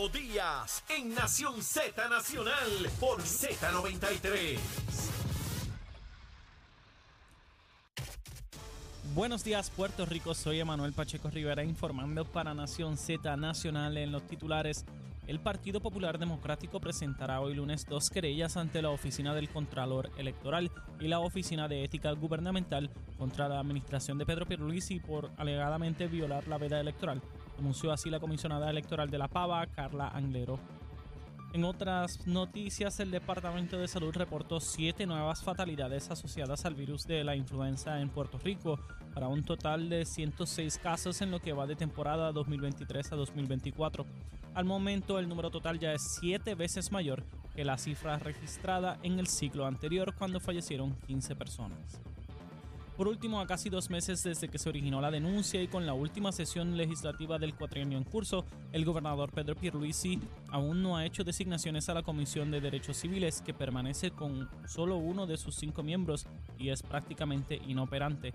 Leo Díaz en Nación Z Nacional por Z93. Buenos días Puerto Rico, soy Emanuel Pacheco Rivera informando para Nación Z Nacional en los titulares. El Partido Popular Democrático presentará hoy lunes dos querellas ante la Oficina del Contralor Electoral y la Oficina de Ética Gubernamental contra la administración de Pedro Pierluisi por alegadamente violar la veda electoral, anunció así la comisionada electoral de La Pava, Carla Anglero. En otras noticias, el Departamento de Salud reportó siete nuevas fatalidades asociadas al virus de la influenza en Puerto Rico, para un total de 106 casos en lo que va de temporada 2023 a 2024. Al momento, el número total ya es siete veces mayor que la cifra registrada en el ciclo anterior, cuando fallecieron 15 personas. Por último, a casi dos meses desde que se originó la denuncia y con la última sesión legislativa del cuatrienio en curso, el gobernador Pedro Pierluisi aún no ha hecho designaciones a la Comisión de Derechos Civiles, que permanece con solo uno de sus cinco miembros y es prácticamente inoperante.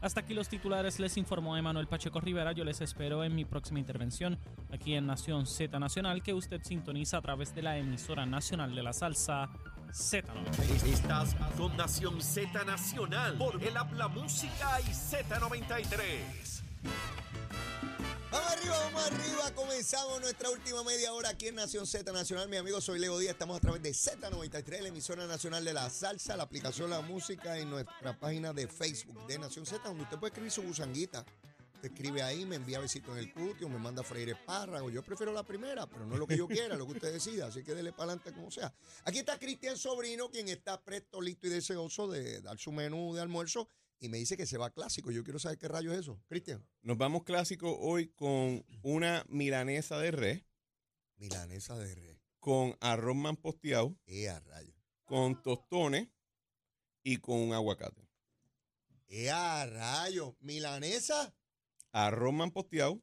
Hasta aquí los titulares, les informó Emanuel Pacheco Rivera. Yo les espero en mi próxima intervención aquí en Nación Z Nacional, que usted sintoniza a través de la emisora nacional de la salsa Z93. Estás con Nación Z Nacional por el Habla Música y Z93. Vamos arriba, vamos arriba. Comenzamos nuestra última media hora aquí en Nación Z Nacional. Mi amigo, soy Leo Díaz. Estamos a través de Z93, la emisora nacional de la salsa, la aplicación La Música y nuestra página de Facebook de Nación Z, donde usted puede escribir su gusanguita. Te escribe ahí, me envía besitos en el cutio, me manda a freír espárragos. Yo prefiero la primera, pero no es lo que yo quiera, lo que usted decida. Así que dele para adelante como sea. Aquí está Cristian Sobrino, quien está presto, listo y deseoso de dar su menú de almuerzo. Y me dice que se va clásico. Yo quiero saber qué rayo es eso. Cristian. Nos vamos clásico hoy con una milanesa de res, Milanesa de res. con arroz manposteado, Eh, a rayo. con tostones y con un aguacate. Eh, a rayo. Milanesa. Arroz manposteado,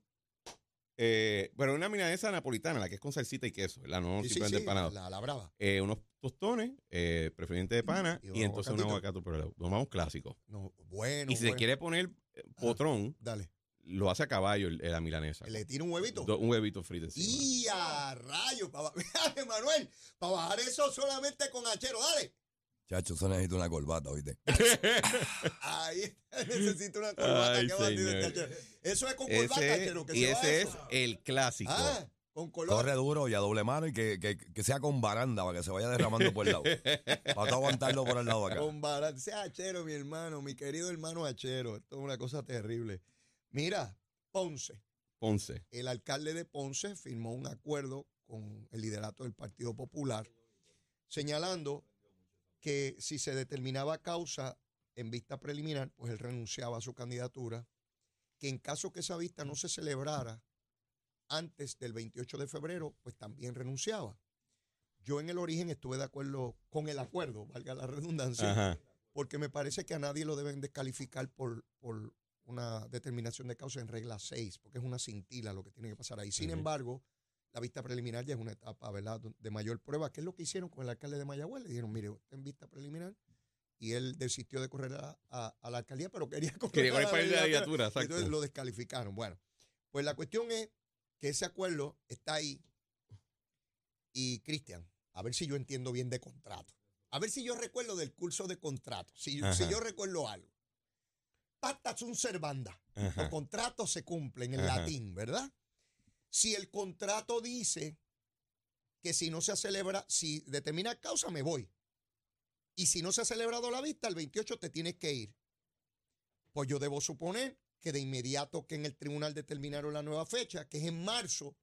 eh, bueno, una milanesa napolitana, la que es con salsita y queso, ¿verdad? No Sí, simplemente sí, empanado. la, la brava. Eh, unos tostones, eh, preferente de pana, Y entonces un aguacate por el. Nos vamos clásico. No, bueno. y si se quiere poner eh, potrón, Dale. lo hace a caballo el- la milanesa. Le tira un huevito. Do- un huevito frito encima. Y a rayo. Pa, Manuel, para bajar eso solamente con hachero. Dale. Chacho, eso necesita una corbata, ¿oíste? Ahí está, necesito una corbata. Ay. Eso es con corbata, hachero. Que y se va ese es el clásico. Ah, con color. Corre duro y a doble mano y que, que, que sea con baranda para que se vaya derramando por el lado. para aguantarlo por el lado acá. Con barata. Ese hachero, mi hermano, mi querido hermano hachero. Esto es una cosa terrible. Mira, Ponce. Ponce. el alcalde de Ponce firmó un acuerdo con el liderato del Partido Popular, señalando que si se determinaba causa en vista preliminar, pues él renunciaba a su candidatura, que en caso que esa vista no se celebrara antes del 28 de febrero, pues también renunciaba. Yo en el origen estuve de acuerdo con el acuerdo, valga la redundancia, Ajá. porque me parece que a nadie lo deben descalificar por, por una determinación de causa en regla 6, porque es una cintila lo que tiene que pasar ahí. Sin embargo, la vista preliminar ya es una etapa ¿verdad? de mayor prueba, que es lo que hicieron con el alcalde de Mayagüez. Le dijeron, mire, usted en vista preliminar, y él desistió de correr a, a- a la alcaldía, pero quería correr Quería a correr la para a la legislatura. legislatura, exacto. Entonces lo descalificaron. Bueno, pues la cuestión es que ese acuerdo está ahí. Y Cristian, a ver si yo entiendo bien de contrato. A ver si yo recuerdo del curso de contrato. Si, yo recuerdo algo. Pacta sunt servanda. Los contratos se cumplen en Ajá. latín, ¿verdad? Si el contrato dice que si no se celebra, si determina causa, me voy. Y si no se ha celebrado la vista, el 28 te tienes que ir. Pues yo debo suponer que de inmediato que en el tribunal determinaron la nueva fecha, que es en marzo,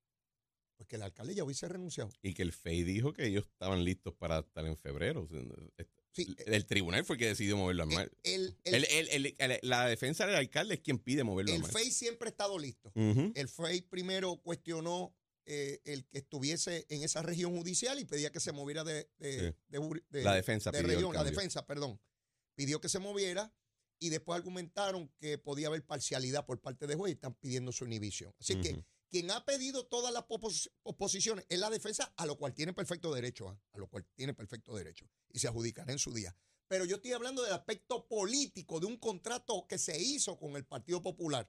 pues que el alcalde ya hubiese renunciado. Y que el FEI dijo que ellos estaban listos para estar en febrero. Sí, el, el tribunal fue el que decidió moverlo a marzo. el, el, El- el- el- el- la defensa del alcalde es quien pide moverlo a el marzo. FEI siempre ha estado listo. El FEI primero cuestionó eh, el que estuviese en esa región judicial y pedía que se moviera de, de- Sí. de La defensa de pidió el región, la defensa, perdón. Pidió que se moviera y después argumentaron que podía haber parcialidad por parte de juez y están pidiendo su inhibición. Así que. Quien ha pedido todas las oposiciones es la defensa, a lo cual tiene perfecto derecho, ¿ah? a lo cual tiene perfecto derecho y se adjudicará en su día. Pero yo estoy hablando del aspecto político de un contrato que se hizo con el Partido Popular.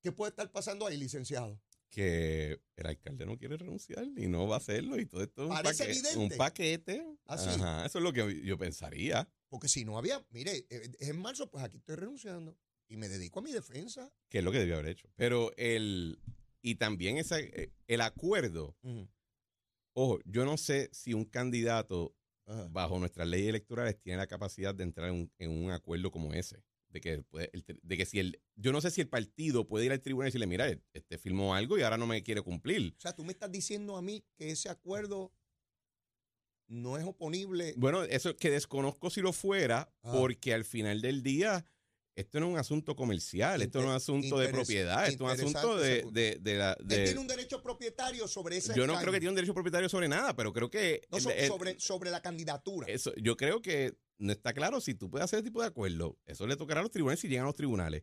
¿Qué puede estar pasando ahí, licenciado? que el alcalde no quiere renunciar y no va a hacerlo y todo esto es un, Parece paque- evidente. un paquete. Ajá, eso es lo que yo pensaría. Porque si no había, mire, eh, es en marzo, pues aquí estoy renunciando y me dedico a mi defensa. que es lo que debió haber hecho. Pero el, y también esa, eh, el acuerdo, ojo, yo no sé si un candidato Ajá. bajo nuestras leyes electorales tiene la capacidad de entrar en un, en un acuerdo como ese. De que, puede- de que si el, yo no sé si el partido puede ir al tribunal y decirle, mira, este firmó algo y ahora no me quiere cumplir. O sea, tú me estás diciendo a mí que ese acuerdo no es oponible. Bueno, eso que desconozco si lo fuera, porque al final del día, esto no es un asunto comercial, esto no es un asunto de propiedad, esto es un asunto de, de, de la... Él tiene un derecho propietario sobre ese yo no creo que tiene un derecho propietario sobre nada, pero creo que... No, so- el- el- sobre, sobre la candidatura. eso, yo creo que no está claro si tú puedes hacer ese tipo de acuerdo. Eso le tocará a los tribunales si llegan a los tribunales.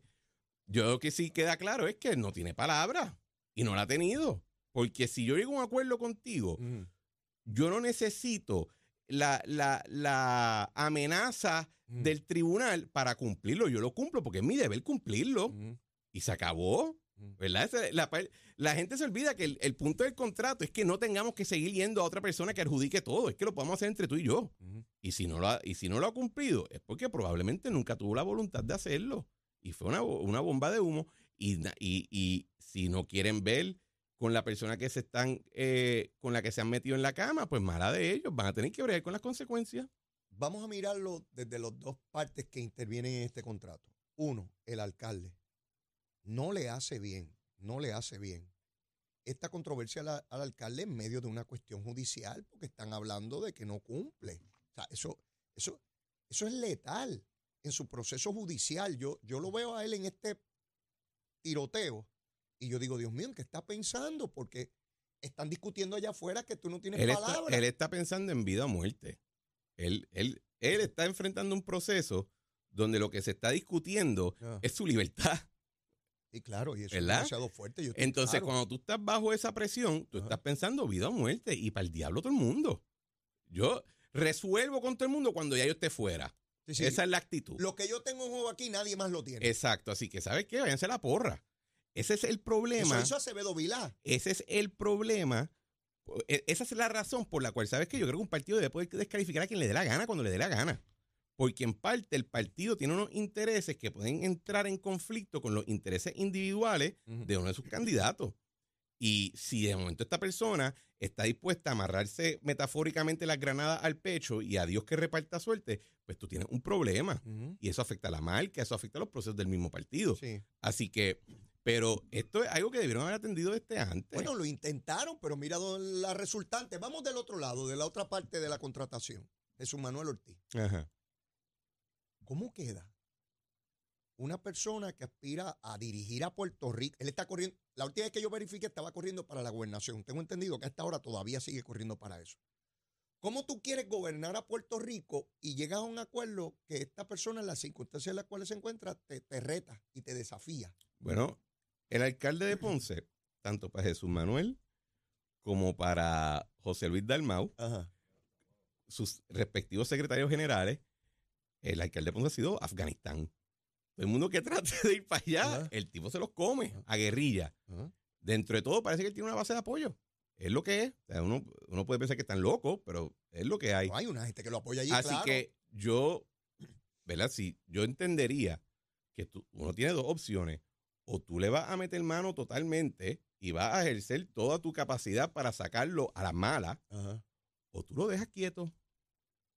Yo lo que sí queda claro es que no tiene palabra y no la ha tenido. Porque si yo llego a un acuerdo contigo, yo no necesito la, la, la amenaza ujú, del tribunal para cumplirlo. Yo lo cumplo porque es mi deber cumplirlo. ujú, Y se acabó. ujú. ¿Verdad? La, la gente se olvida que el, el punto del contrato es que no tengamos que seguir yendo a otra persona que adjudique todo. Es que lo podemos hacer entre tú y yo. Y si no lo ha, y si no lo ha cumplido, es porque probablemente nunca tuvo la voluntad de hacerlo. Y fue una, una bomba de humo. Y, y, y si no quieren ver con la persona que se están, eh, con la que se han metido en la cama, pues mala de ellos. Van a tener que bregar con las consecuencias. Vamos a mirarlo desde las dos partes que intervienen en este contrato. Uno, el alcalde. No le hace bien, no le hace bien esta controversia al, al alcalde en medio de una cuestión judicial porque están hablando de que no cumple. O sea, eso, eso, eso es letal en su proceso judicial. Yo, yo lo veo a él en este tiroteo y yo digo, Dios mío, ¿en qué está pensando? Porque están discutiendo allá afuera que tú no tienes Él está, palabra. él está pensando en vida o muerte. Él, él, él está enfrentando un proceso donde lo que se está discutiendo Ah. es su libertad. Sí, claro, y eso ¿Verdad? es demasiado fuerte. yo Entonces, claro. cuando tú estás bajo esa presión, tú Ajá. estás pensando vida o muerte y para el diablo todo el mundo. Yo resuelvo con todo el mundo cuando ya yo esté fuera. Sí, sí. Esa es la actitud. Lo que yo tengo en juego aquí, nadie más lo tiene. Exacto. Así que, ¿sabes qué? Váyanse a la porra. Ese es el Eso problema. hizo Acevedo Vilá. Ese es el problema. Esa es la razón por la cual, ¿sabes qué? Yo creo que un partido debe poder descalificar a quien le dé la gana cuando le dé la gana. Porque en parte el partido tiene unos intereses que pueden entrar en conflicto con los intereses individuales de uno de sus candidatos. Y si de momento esta persona está dispuesta a amarrarse metafóricamente las granadas al pecho y a Dios que reparta suerte, pues tú tienes un problema. Y eso afecta a la marca, eso afecta a los procesos del mismo partido. Sí. Así que, pero esto es algo que debieron haber atendido desde antes. Bueno, lo intentaron, pero mira la resultante. Vamos del otro lado, de la otra parte de la contratación. Jesús Manuel Ortiz. Ajá. ¿Cómo queda una persona que aspira a dirigir a Puerto Rico? Él está corriendo, la última vez que yo verifiqué estaba corriendo para la gobernación. Tengo entendido que a esta hora todavía sigue corriendo para eso. ¿Cómo tú quieres gobernar a Puerto Rico y llegas a un acuerdo que esta persona, en las circunstancias en las cuales se encuentra, te, te reta y te desafía? Bueno, el alcalde de Ponce, tanto para Jesús Manuel como para José Luis Dalmau, Ajá. sus respectivos secretarios generales, el alcalde de Ponce ha sido Afganistán. Todo el mundo que trate de ir para allá, Ajá. el tipo se los come a guerrilla. Dentro de todo, parece que él tiene una base de apoyo. Es lo que es. O sea, uno, uno puede pensar que están locos, pero es lo que hay. No, hay una gente que lo apoya allí, Así claro. que yo, ¿verdad? Si yo entendería que tú, uno tiene dos opciones. O tú le vas a meter mano totalmente y vas a ejercer toda tu capacidad para sacarlo a la mala, Ajá. o tú lo dejas quieto.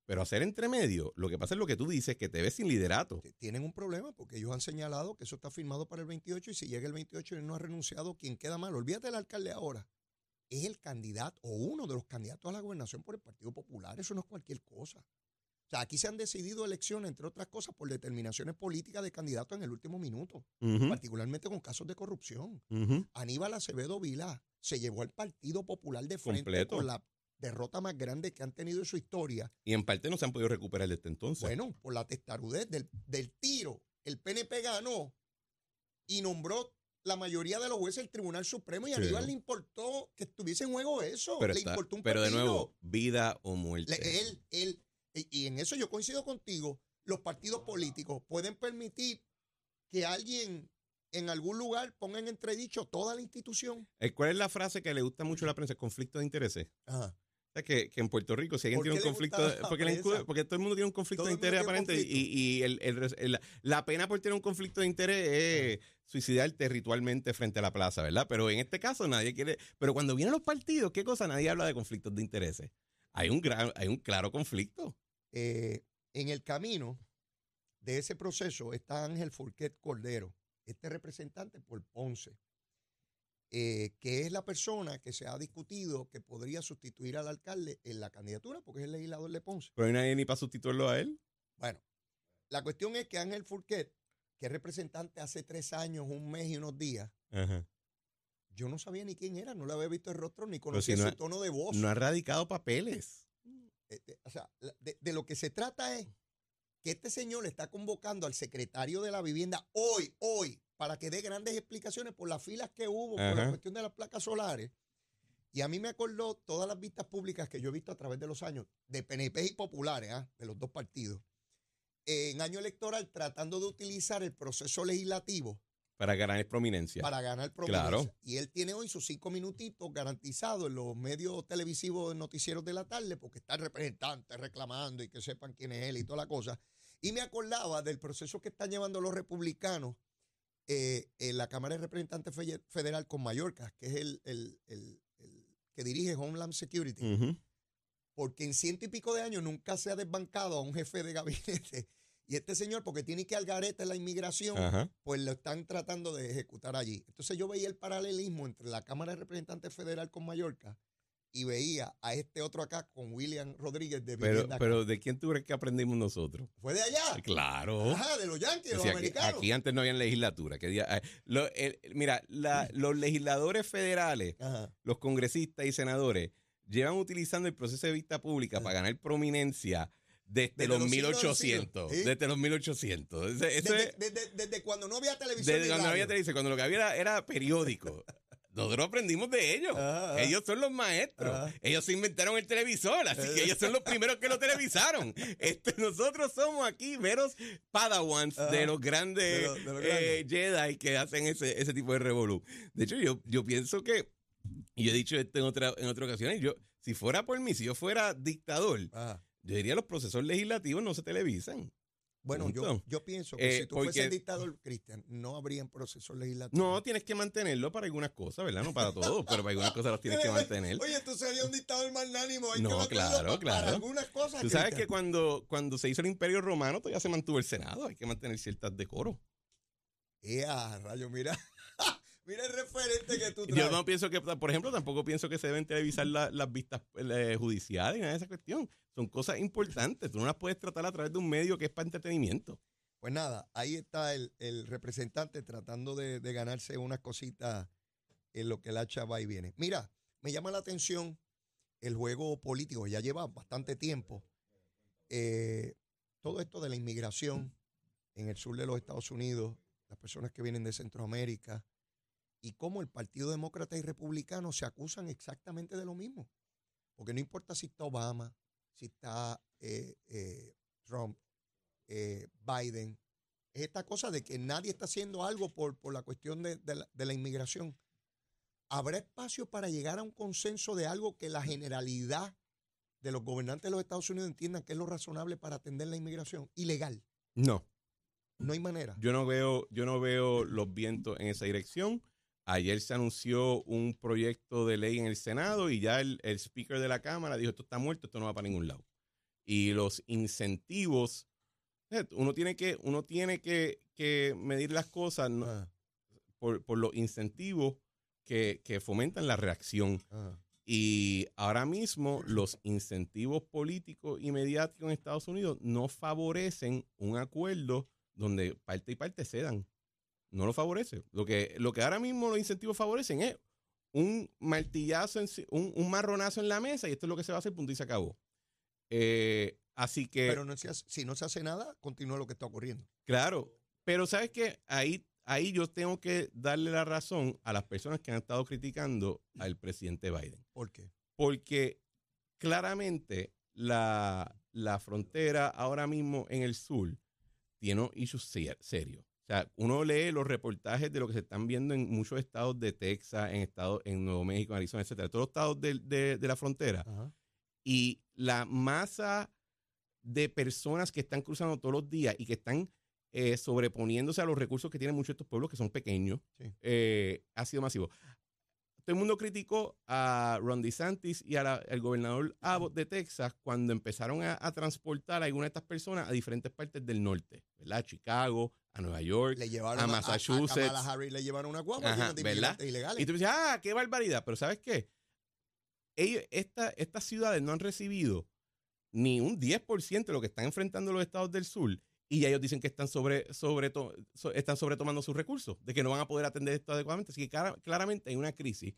Pero hacer entre medio, lo que pasa es lo que tú dices, que te ves sin liderato. Tienen un problema porque ellos han señalado que eso está firmado para el 28 y si llega el 28 y él no ha renunciado, ¿quién queda mal? Olvídate del alcalde ahora. Es el candidato o uno de los candidatos a la gobernación por el Partido Popular. Eso no es cualquier cosa. O sea, aquí se han decidido elecciones, entre otras cosas, por determinaciones políticas de candidatos en el último minuto, particularmente con casos de corrupción. Aníbal Acevedo Vila se llevó al Partido Popular de frente Completo. con la derrota más grande que han tenido en su historia Y en parte no se han podido recuperar desde entonces. Bueno, por la testarudez del, del tiro, el PNP ganó y nombró la mayoría de los jueces del Tribunal Supremo y a. Aníbal le importó que estuviese en juego eso. pero, le está- importó un pero de nuevo, vida o muerte. Le- él, él, y y en eso yo coincido contigo, los partidos políticos pueden permitir que alguien en algún lugar ponga en entredicho toda la institución. Eh, ¿Cuál es la frase que le gusta mucho a la prensa? Conflicto de intereses. Ajá. O sea, que, que en Puerto Rico, si alguien ¿Por tiene un conflicto, la porque, porque todo el mundo tiene un conflicto Todo de interés aparente conflicto. y, y el, el res- el- la pena por tener un conflicto de interés es suicidarte ritualmente frente a la plaza, ¿verdad? Pero en este caso nadie quiere, pero cuando vienen los partidos, ¿qué cosa? Nadie habla de conflictos de intereses. Hay un gran, hay un claro conflicto. Eh, en el camino de ese proceso está Ángel Forquet Cordero, este representante por Ponce, eh, que es la persona que se ha discutido que podría sustituir al alcalde en la candidatura, porque es el legislador de Ponce. Pero no hay nadie ni para sustituirlo a él. Bueno, la cuestión es que Ángel Forquet, que es representante hace tres años, un mes y unos días, Ajá. yo no sabía ni quién era, no le había visto el rostro ni conocía si no su ha- tono de voz. No ha radicado papeles. Eh, o sea, de, de lo que se trata es que este señor está convocando al secretario de la vivienda hoy, hoy, para que dé grandes explicaciones por las filas que hubo, por la cuestión de las placas solares. Y a mí me acordó todas las vistas públicas que yo he visto a través de los años, de PNP y populares, ¿ah? de los dos partidos, en año electoral tratando de utilizar el proceso legislativo Para ganar prominencia. para ganar prominencia. Claro. Y él tiene hoy sus cinco minutitos garantizados en los medios televisivos noticieros de la tarde, porque está el representante reclamando y que sepan quién es él y toda la cosa. Y me acordaba del proceso que están llevando los republicanos eh, en la Cámara de Representantes Fe- Federal con Mallorca, que es el, el- el- el que dirige Homeland Security porque en ciento y pico de años nunca se ha desbancado a un jefe de gabinete. Y este señor, porque tiene que al garete la inmigración, Ajá. pues lo están tratando de ejecutar allí. Entonces yo veía el paralelismo entre la Cámara de Representantes Federal con Mallorca y veía a este otro acá con William Rodríguez de Pero, Vivienda Acá. pero ¿de quién tú crees que aprendimos nosotros? Fue de allá. Claro. Ajá, de los Yankees, de los Sí, aquí, americanos. aquí antes no había legislatura. Que día- eh, lo- el- mira, la- los legisladores federales, Ajá. los congresistas y senadores, llevan utilizando el proceso de vista pública para ganar prominencia desde, Desde los los siglos de 1800. siglos, ¿sí? Desde los 1800. Ese- eso Desde, es- desde- desde cuando no había televisión. desde cuando no había televisión, cuando lo que había era, era periódico. Nosotros aprendimos de ellos. Ellos son los maestros. Ellos se inventaron el televisor, así que ellos son los primeros que lo televisaron. Este, nosotros somos aquí veros padawans de los grandes De los- de los eh, Jedi que hacen ese, ese tipo de revolú. De hecho, yo, yo pienso que, y yo he dicho esto en otra, en otra ocasión, yo, si fuera por mí, si yo fuera dictador. Yo diría los procesos legislativos no se televisan. Bueno, yo, yo pienso que Eh, si tú fueses porque- dictador, Cristian, no habrían procesos legislativos. No, tienes que mantenerlo para algunas cosas, ¿verdad? No para todo, pero para algunas cosas las tienes que mantener. Oye, tú serías un dictador magnánimo. hay No, claro, Para claro. algunas cosas. Tú sabes que cuando, cuando se hizo el Imperio Romano todavía se mantuvo el Senado, hay que mantener ciertas decoros. ¡Ea, rayo! Mira. Mira el referente que tú traes. Yo no pienso que, por ejemplo, tampoco pienso que se deben televisar la- las vistas eh, judiciales de esa cuestión. Son cosas importantes, tú no las puedes tratar a través de un medio que es para entretenimiento. Pues nada, ahí está el, el representante tratando de, de ganarse unas cositas en lo que la chava y viene. Mira, me llama la atención el juego político, ya lleva bastante tiempo. Eh, todo esto de la inmigración en el sur de los Estados Unidos, las personas que vienen de Centroamérica, y cómo el Partido Demócrata y Republicano se acusan exactamente de lo mismo. Porque no importa si está Obama, si está eh, eh, Trump, eh, Biden, es esta cosa de que nadie está haciendo algo por, por la cuestión de, de la, de la inmigración. ¿Habrá espacio para llegar a un consenso de algo que la generalidad de los gobernantes de los Estados Unidos entiendan que es lo razonable para atender la inmigración? Ilegal. No, No hay manera. yo no veo, yo no veo los vientos en esa dirección. Ayer se anunció un proyecto de ley en el Senado y ya el, el speaker de la Cámara dijo, esto está muerto, esto no va para ningún lado. Y los incentivos, eh, uno tiene que, uno tiene que, que medir las cosas no- por, por los incentivos que, que fomentan la reacción. Y ahora mismo los incentivos políticos y mediáticos en Estados Unidos no favorecen un acuerdo donde parte y parte cedan. No lo favorece. Lo que, lo que ahora mismo los incentivos favorecen es un martillazo, en un, un marronazo en la mesa y esto es lo que se va a hacer, punto y se acabó. Eh, así que... Pero no se hace- si no se hace nada, continúa lo que está ocurriendo. Claro, pero sabes que ahí, ahí yo tengo que darle la razón a las personas que han estado criticando al presidente Biden. ¿Por qué? Porque claramente la, la frontera ahora mismo en el sur tiene issues ser- serios. sea, uno lee los reportajes de lo que se están viendo en muchos estados de Texas, en estados, en Nuevo México, Arizona, etcétera, todos los estados de, de- de la frontera. Ajá. Y la masa de personas que están cruzando todos los días y que están eh, sobreponiéndose a los recursos que tienen muchos de estos pueblos que son pequeños, Sí. eh, ha sido masivo. Todo el mundo criticó a Ron DeSantis y la- al gobernador Abbott de Texas cuando empezaron a, a transportar a algunas de estas personas a diferentes partes del norte, ¿verdad? Chicago, a Nueva York. Le llevaron a a, a- Massachusetts. A, Harris le llevaron una guagua Ajá, ¿verdad? ilegales. Y tú dices, ah, qué barbaridad. Pero ¿sabes qué? Ellos, esta- estas ciudades no han recibido ni un 10% de lo que están enfrentando los estados del sur. Y ya ellos dicen que están, sobre, sobre so- están sobretomando sus recursos, de que no van a poder atender esto adecuadamente. Así que cara- claramente hay una crisis.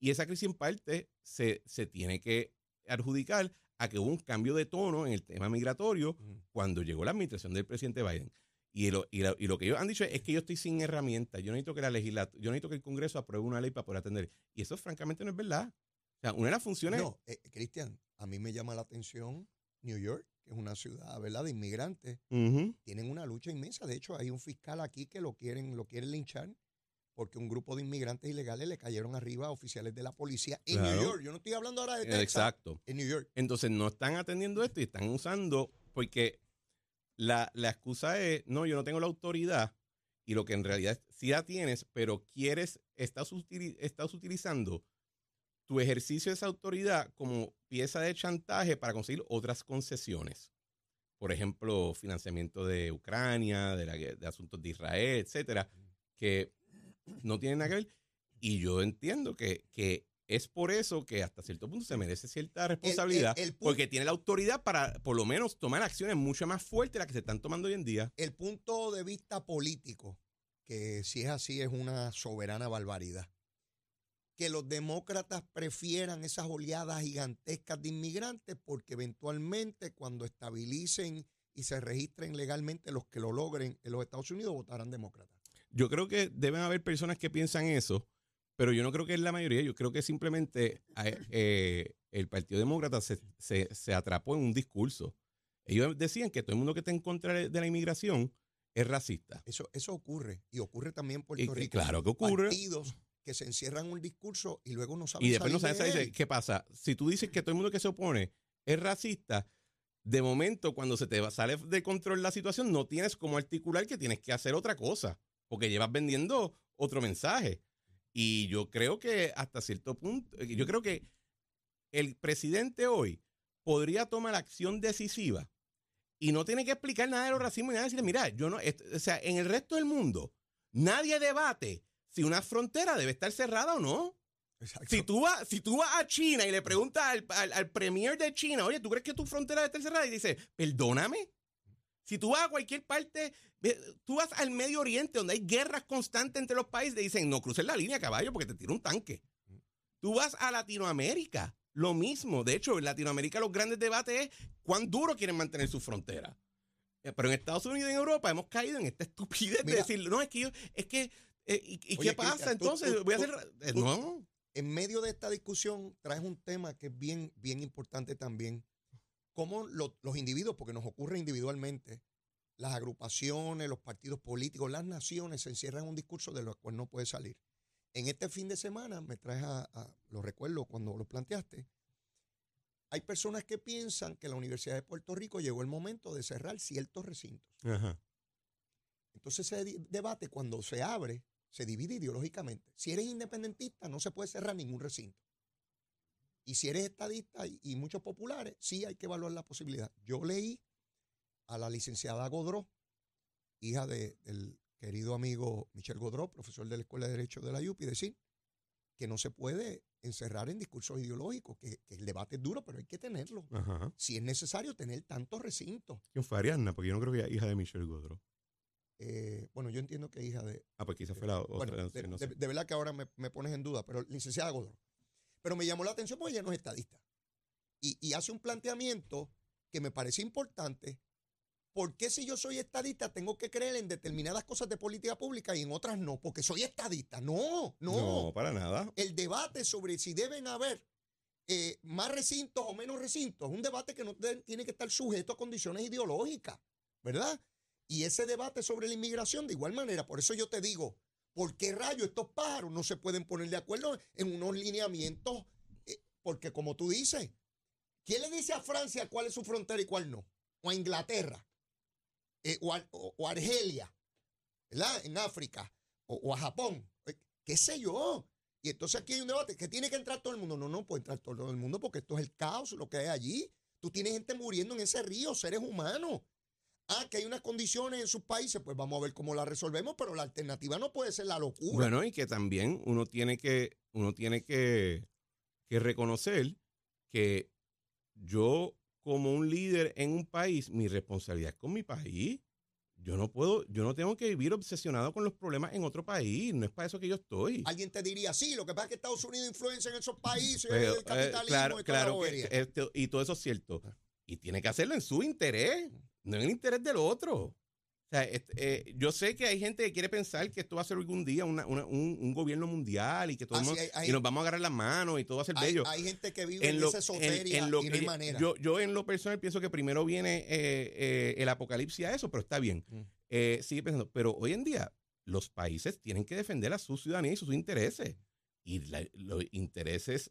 Y esa crisis en parte se, se tiene que adjudicar a que hubo un cambio de tono en el tema migratorio cuando llegó la administración del presidente Biden. Y lo, y, lo, y lo que ellos han dicho es que yo estoy sin herramientas. Yo necesito que la legislatura, yo necesito que el Congreso apruebe una ley para poder atender. Y eso francamente no es verdad. O sea, una de las funciones. No, eh, Cristian, a mí me llama la atención New York, que es una ciudad, ¿verdad?, de inmigrantes. Tienen una lucha inmensa. De hecho, hay un fiscal aquí que lo quieren, lo quieren linchar porque un grupo de inmigrantes ilegales le cayeron arriba a oficiales de la policía en Claro. New York. Yo no estoy hablando ahora de Texas. Exacto. En New York. Entonces no están atendiendo esto y están usando, porque la, la excusa es, no, yo no tengo la autoridad, y lo que en realidad sí la tienes, pero quieres, estás, estás utilizando tu ejercicio de esa autoridad como pieza de chantaje para conseguir otras concesiones. Por ejemplo, financiamiento de Ucrania, de, la de asuntos de Israel, etcétera, que no tienen nada que ver. Y yo entiendo que, que es por eso que hasta cierto punto se merece cierta responsabilidad, el porque tiene la autoridad para por lo menos tomar acciones mucho más fuertes de las que se están tomando hoy en día. El punto de vista político, que si es así es una soberana barbaridad. Que los demócratas prefieran esas oleadas gigantescas de inmigrantes porque eventualmente cuando estabilicen y se registren legalmente los que lo logren en los Estados Unidos votarán demócratas. Yo creo que deben haber personas que piensan eso, pero yo no creo que es la mayoría. Yo creo que simplemente eh, eh, el Partido Demócrata se, se- se atrapó en un discurso. Ellos decían que todo el mundo que está en contra de la inmigración es racista. Eso, eso ocurre y ocurre también en Puerto y Rico. claro que ocurre. Partidos que se encierran en un discurso y luego no saben Y después no sabes, de. ¿qué pasa? Si tú dices que todo el mundo que se opone es racista, de momento cuando se te va- sale de control la situación, no tienes como articular que tienes que hacer otra cosa, porque llevas vendiendo otro mensaje. Y yo creo que hasta cierto punto, eh, yo creo que el presidente hoy podría tomar acción decisiva y no tiene que explicar nada de los racismos y nada, decirle, mira, yo no, o sea, en el resto del mundo, nadie debate si una frontera debe estar cerrada o no. Exacto. Si tú, vas, si tú vas a China y le preguntas al, al, al premier de China, oye, ¿tú crees que tu frontera debe estar cerrada? Y dice, perdóname. Si tú vas a cualquier parte, tú vas al Medio Oriente donde hay guerras constantes entre los países, te dicen, no cruces la línea, caballo, porque te tira un tanque. Tú vas a Latinoamérica, lo mismo. De hecho, en Latinoamérica los grandes debates es cuán duro quieren mantener su frontera. Eh, Pero en Estados Unidos y en Europa hemos caído en esta estupidez Mira. de decir, no, es que yo, es que, eh, ¿y, y Oye, qué pasa Cristian, entonces? tú- Voy a hacer, eh, tú- no. en medio de esta discusión traes un tema que es bien, bien importante también. Cómo lo- los individuos, porque nos ocurre individualmente, las agrupaciones, los partidos políticos, las naciones se encierran en un discurso de lo cual no puede salir. En este fin de semana, me traes a, a- lo recuerdo cuando lo planteaste, hay personas que piensan que la Universidad de Puerto Rico llegó el momento de cerrar ciertos recintos. Ajá. Entonces ese debate cuando se abre se divide ideológicamente. Si eres independentista no se puede cerrar ningún recinto. Y si eres estadista y, y muchos populares, sí hay que evaluar la posibilidad. Yo leí a la licenciada Godró, hija de- del querido amigo Michel Godró, profesor de la Escuela de Derecho de la UPI, decir que no se puede encerrar en discursos ideológicos, que, que el debate es duro, pero hay que tenerlo. Ajá. Si es necesario tener tantos recintos. ¿Quién fue Ariadna? Porque yo no creo que ella hija de Michelle Godro. Eh, bueno, yo entiendo que hija de, Ah, pues quizás fue la otra. Bueno, sí, de, no de- sé. de verdad que ahora me, me pones en duda, pero licenciada Godró. Pero me llamó la atención porque ella no es estadista. Y, y hace un planteamiento que me parece importante. ¿Por qué si yo soy estadista tengo que creer en determinadas cosas de política pública y en otras no? Porque soy estadista. No, no. No, para nada. El debate sobre si deben haber eh, más recintos o menos recintos es un debate que no tiene que estar sujeto a condiciones ideológicas, ¿verdad? Y ese debate sobre la inmigración, de igual manera, por eso yo te digo, ¿por qué rayos estos pájaros no se pueden poner de acuerdo en unos lineamientos? Eh, porque como tú dices, ¿quién le dice a Francia cuál es su frontera y cuál no? O a Inglaterra, eh, o, a, Argelia, ¿verdad? En África, o, o a Japón, eh, qué sé yo. Y entonces aquí hay un debate que tiene que entrar todo el mundo. No, no puede entrar todo el mundo porque esto es el caos, lo que hay allí. Tú tienes gente muriendo en ese río, seres humanos. Ah, que hay unas condiciones en sus países, pues vamos a ver cómo la resolvemos, pero la alternativa no puede ser la locura. Bueno, y que también uno tiene que, uno tiene que, que reconocer que yo, como un líder en un país, mi responsabilidad es con mi país. Yo no puedo, yo no tengo que vivir obsesionado con los problemas en otro país. No es para eso que yo estoy. Alguien te diría, sí, lo que pasa es que Estados Unidos influencia en esos países, Pero, el eh, capitalismo claro, y toda la claro que bobería. esto- y todo eso es cierto. Y tiene que hacerlo en su interés, no en el interés del otro. O sea, este, eh, yo sé que hay gente que quiere pensar que esto va a ser algún día una- una- un, un gobierno mundial y que todo el Ah, sí, nos vamos a agarrar las manos y todo va a ser hay, bello. hay gente que vive en, En lo, esa en- esoteria en lo y no hay manera. yo, yo en lo personal pienso que primero viene eh, eh, el apocalipsis a eso, pero está bien. Mm. Eh, sigue pensando, pero hoy en día los países tienen que defender a su ciudadanía y sus intereses. Y la- los intereses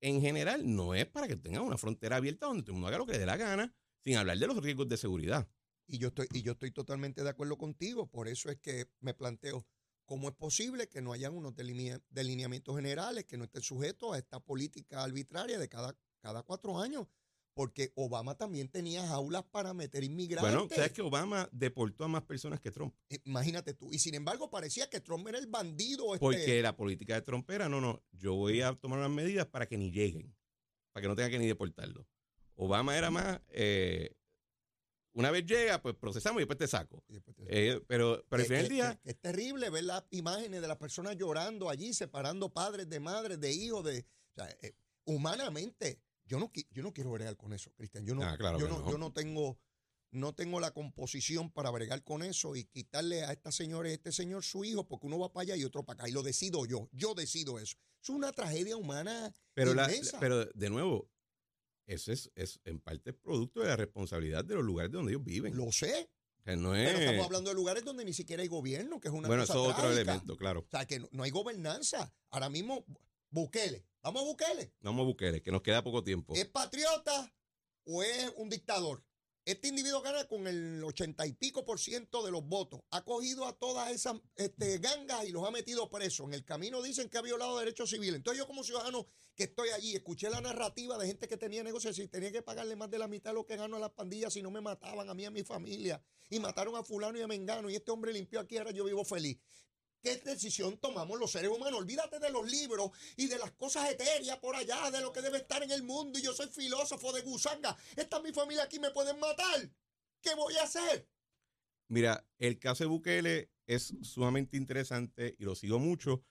en general no es para que tengan una frontera abierta donde todo el mundo haga lo que le dé la gana, sin hablar de los riesgos de seguridad. Y yo estoy, y yo estoy totalmente de acuerdo contigo. Por eso es que me planteo cómo es posible que no hayan unos delinea- delineamientos generales que no estén sujetos a esta política arbitraria de cada, cada cuatro años. Porque Obama también tenía jaulas para meter inmigrantes. Bueno, sabes que Obama deportó a más personas que Trump, Imagínate tú. Y sin embargo, parecía que Trump era el bandido. Este, porque la política de Trump era, no, no, yo voy a tomar unas medidas para que ni lleguen, para que no tenga que ni deportarlo. Obama era más, eh, una vez llega, pues procesamos y después te saco. y después te- Eh, pero, pero al final del día, que- es terrible ver las imágenes de las personas llorando allí, separando padres de madres, de hijos, de. O sea, eh, humanamente, yo no, yo no quiero bregar con eso, Cristian. Yo no, Ah, claro yo que no, no. yo no tengo, no tengo la composición para bregar con eso y quitarle a esta señora y a este señor su hijo, porque uno va para allá y otro para acá. Y lo decido yo. Yo decido eso. Es una tragedia humana. pero, la, pero de nuevo, eso es, es en parte producto de la responsabilidad de los lugares donde ellos viven. Lo sé, sea, no pero es, estamos hablando de lugares donde ni siquiera hay gobierno, que es una bueno, cosa eso es otro elemento, claro. O sea, que no, no hay gobernanza. Ahora mismo, Bukele. Vamos a Bukele. Vamos a Bukele, que nos queda poco tiempo. ¿Es patriota o es un dictador? Este individuo gana con el ochenta y pico por ciento de los votos. Ha cogido a todas esas este, gangas y los ha metido presos. En el camino dicen que ha violado derechos civiles. Entonces yo como ciudadano que estoy allí, escuché la narrativa de gente que tenía negocios y tenía que pagarle más de la mitad de lo que gano a las pandillas si no me mataban a mí y a mi familia. Y mataron a fulano y a Mengano y este hombre limpió aquí, ahora yo vivo feliz. ¿Qué decisión tomamos los seres humanos? Olvídate de los libros y de las cosas etéreas por allá, de lo que debe estar en el mundo. Y yo soy filósofo de gusanga. Esta es mi familia aquí, me pueden matar. ¿Qué voy a hacer? Mira, el caso de Bukele es sumamente interesante y lo sigo mucho.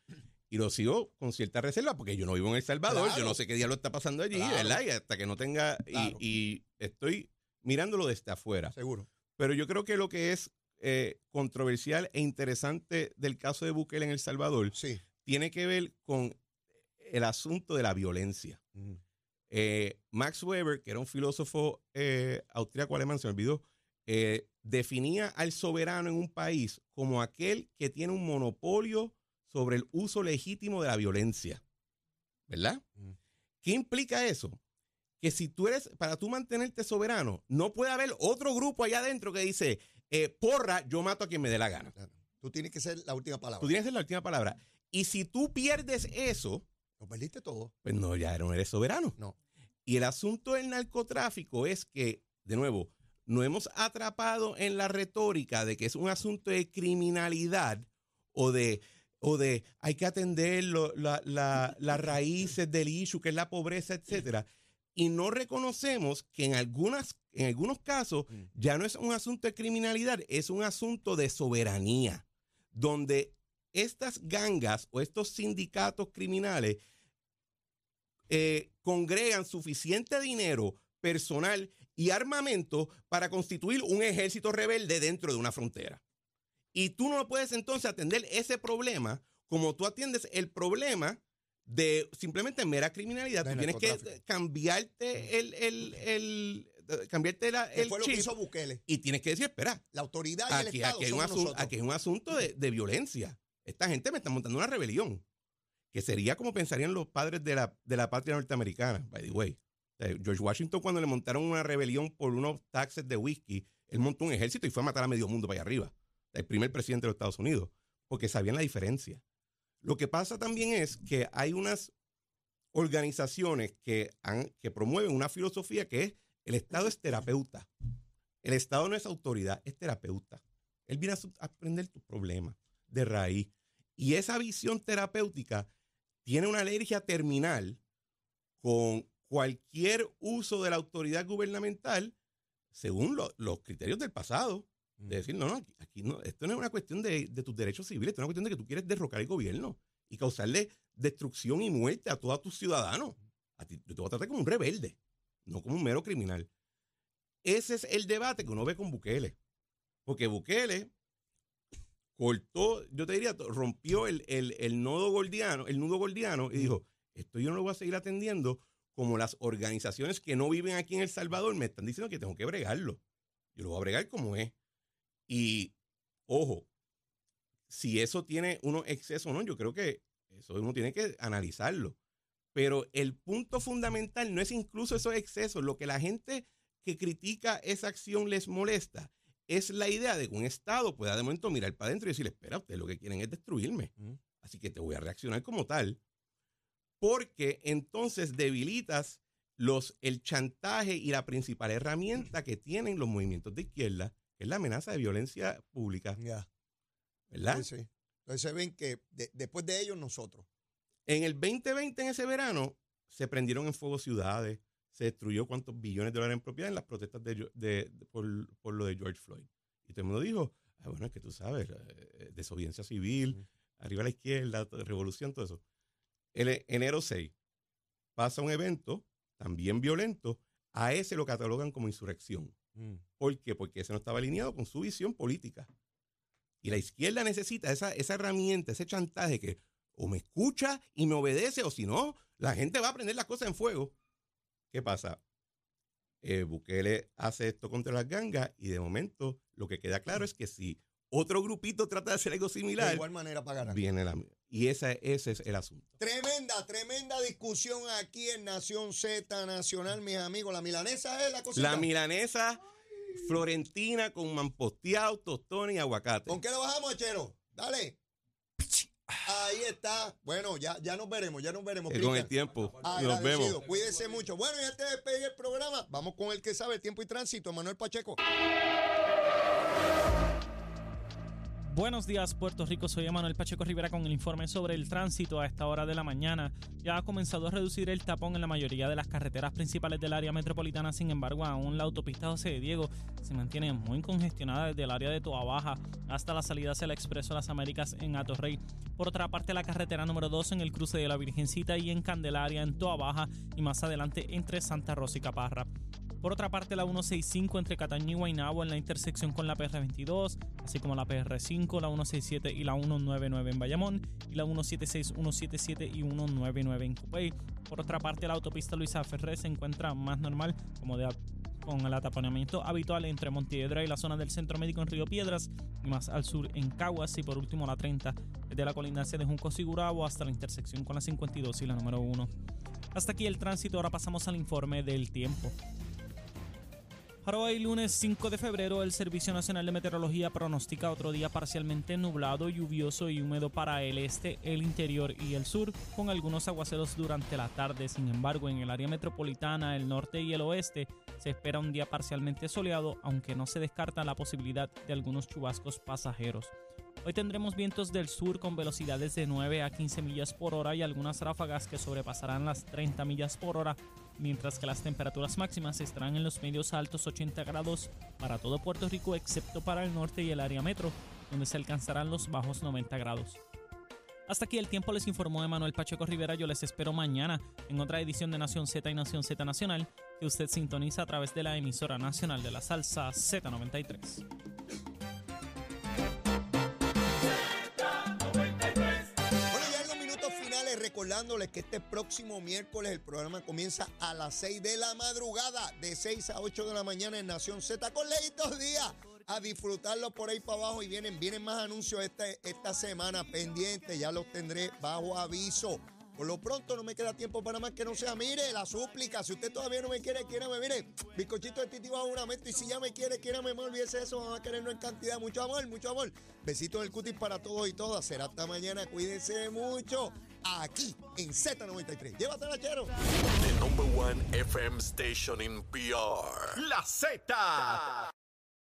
Y lo sigo con cierta reserva porque yo no vivo en El Salvador, Claro. yo no sé qué diablo está pasando allí, Claro. ¿verdad? Y hasta que no tenga. Y, estoy mirándolo desde afuera. Seguro. Pero yo creo que lo que es eh, controversial e interesante del caso de Bukele en El Salvador Sí. tiene que ver con el asunto de la violencia. Eh, Max Weber, que era un filósofo eh, austríaco alemán, se me olvidó, definía al soberano en un país como aquel que tiene un monopolio sobre el uso legítimo de la violencia. ¿Verdad? Mm. ¿Qué implica eso? Que si tú eres, para tú mantenerte soberano, no puede haber otro grupo allá adentro que dice, eh, porra, yo mato a quien me dé la gana. Tú tienes que ser la última palabra. Tú tienes que ser la última palabra. Y si tú pierdes eso, Lo perdiste todo. pues no, ya no eres soberano. No. Y el asunto del narcotráfico es que, de nuevo, no hemos atrapado en la retórica de que es un asunto de criminalidad o de, o de hay que atender lo- la- la- las raíces del issue, que es la pobreza, etcétera. Y no reconocemos que en, algunas, en algunos casos Mm. ya no es un asunto de criminalidad, es un asunto de soberanía, donde estas gangas o estos sindicatos criminales eh, congregan suficiente dinero personal y armamento para constituir un ejército rebelde dentro de una frontera. Y tú no puedes entonces atender ese problema como tú atiendes el problema de simplemente mera criminalidad. De tú tienes que cambiarte el, el- el- eh, cambiarte la- el fue lo que hizo Bukele. y tienes que decir, espera, La autoridad y el aquí, Estado aquí hay un asunto, aquí hay un asunto de, de violencia. Esta gente me está montando una rebelión, que sería como pensarían los padres de la, de la patria norteamericana, by the way. O sea, George Washington, cuando le montaron una rebelión por unos taxes de whisky, él montó un ejército y fue a matar a medio mundo para allá arriba. El primer presidente de los Estados Unidos, porque sabían la diferencia. Lo que pasa también es que hay unas organizaciones que, promueven una filosofía que es el Estado es terapeuta. El Estado no es autoridad, es terapeuta. Él viene a, aprender tus problemas de raíz. Y esa visión terapéutica tiene una alergia terminal con cualquier uso de la autoridad gubernamental según lo- los criterios del pasado. De decir, no, no, aquí, aquí no, esto no es una cuestión de, de tus derechos civiles, esto es una cuestión de que tú quieres derrocar el gobierno y causarle destrucción y muerte a todos tus ciudadanos. A ti, yo te voy a tratar como un rebelde, no como un mero criminal. Ese es el debate que uno ve con Bukele. Porque Bukele cortó, yo te diría, rompió el, el- el nodo gordiano, el nudo gordiano y dijo, esto yo no lo voy a seguir atendiendo como las organizaciones que no viven aquí en El Salvador me están diciendo que tengo que bregarlo. Yo lo voy a bregar como es. Y, ojo, si eso tiene unos excesos o no, yo creo que eso uno tiene que analizarlo. Pero el punto fundamental no es incluso esos excesos. Lo que la gente que critica esa acción les molesta es la idea de que un Estado pueda de momento mirar para adentro y decirle, espera, ustedes lo que quieren es destruirme. Así que te voy a reaccionar como tal. Porque entonces debilitas los, el chantaje y la principal herramienta que tienen los movimientos de izquierda, es la amenaza de violencia pública, Ya, ¿verdad? sí, sí. Entonces se ven que de- después de ellos nosotros. En el 2020, en ese verano, se prendieron en fuego ciudades, se destruyó cuántos billones de dólares en propiedad en las protestas de, de- de- por, por lo de George Floyd. Y todo el mundo dijo, ah, bueno, es que tú sabes, eh, desobediencia civil, arriba a la izquierda, revolución, todo eso. El e- enero 6 pasa un evento también violento, a ese lo catalogan como insurrección. ¿Por qué? Porque ese no estaba alineado con su visión política. Y la izquierda necesita esa, esa herramienta, ese chantaje que o me escucha y me obedece, o si no, la gente va a prender las cosas en fuego. ¿Qué pasa? Eh, Bukele hace esto contra las gangas y de momento lo que queda claro es que si otro grupito trata de hacer algo De similar, igual manera pagarán. viene la... Y esa, ese es el asunto. Tremenda, tremenda discusión aquí en Nación Z Nacional, mis amigos. La milanesa es la cosita. La milanesa florentina con mamposteado, tostón y aguacate. ¿Con qué lo bajamos, Chero? Dale. Ahí está. Bueno, ya, ya nos veremos, ya nos veremos. Eh, con el tiempo. Nos vemos. Cuídense mucho. Bueno, y antes de despedir el programa, vamos con el que sabe tiempo y tránsito, Manuel Pacheco. Buenos días, Puerto Rico. Soy Emanuel Pacheco Rivera con el informe sobre el tránsito a esta hora de la mañana. Ya ha comenzado a reducir el tapón en la mayoría de las carreteras principales del área metropolitana. Sin embargo, aún la autopista José de Diego se mantiene muy congestionada desde el área de Toa Baja hasta la salida hacia el Expreso Las Américas en Atorrey. Por otra parte, la carretera número 2 en el cruce de la Virgencita y en Candelaria en Toa Baja y más adelante entre Santa Rosa y Caparra. Por otra parte, la 165 entre Cataño y Guaynabo en la intersección con la PR22, así como la PR5, la 167 y la 199 en Bayamón, y la 176, 177 y 199 en Cupey. Por otra parte, la autopista Luisa Ferré se encuentra más normal, como de con el ataponamiento habitual entre Montiedra y la zona del Centro Médico en Río Piedras, y más al sur en Caguas, y por último la 30, desde la colindancia de Junco Sigurabo hasta la intersección con la 52 y la número 1. Hasta aquí el tránsito, ahora pasamos al informe del tiempo. Para hoy, lunes 5 de febrero, el Servicio Nacional de Meteorología pronostica otro día parcialmente nublado, lluvioso y húmedo para el este, el interior y el sur, con algunos aguaceros durante la tarde. Sin embargo, en el área metropolitana, el norte y el oeste, se espera un día parcialmente soleado, aunque no se descarta la posibilidad de algunos chubascos pasajeros. Hoy tendremos vientos del sur con velocidades de 9 a 15 millas por hora y algunas ráfagas que sobrepasarán las 30 millas por hora, mientras que las temperaturas máximas estarán en los medios altos 80 grados para todo Puerto Rico excepto para el norte y el área metro, donde se alcanzarán los bajos 90 grados. Hasta aquí el tiempo les informó Emanuel Pacheco Rivera. Yo les espero mañana en otra edición de Nación Z y Nación Z Nacional que usted sintoniza a través de la emisora nacional de la salsa Z93. Que este próximo miércoles el programa comienza a las 6 de la madrugada, de 6 a 8 de la mañana en Nación Z con Leitos Díaz. A disfrutarlo por ahí para abajo y vienen, vienen más anuncios este, esta semana pendientes, ya los tendré bajo aviso. Por lo pronto no me queda tiempo para más que no sea. Mire, la súplica. Si usted todavía no me quiere, quiérame. Mire, bizcochito de titi bajo una. Y si ya me quiere, quiérame. No olvídese eso. Vamos a querernos en cantidad. Mucho amor, mucho amor. Besitos del cutis para todos y todas. Será hasta mañana. Cuídense mucho. Aquí en Z93. Llévatela, chero. The number one FM station in PR. La Z.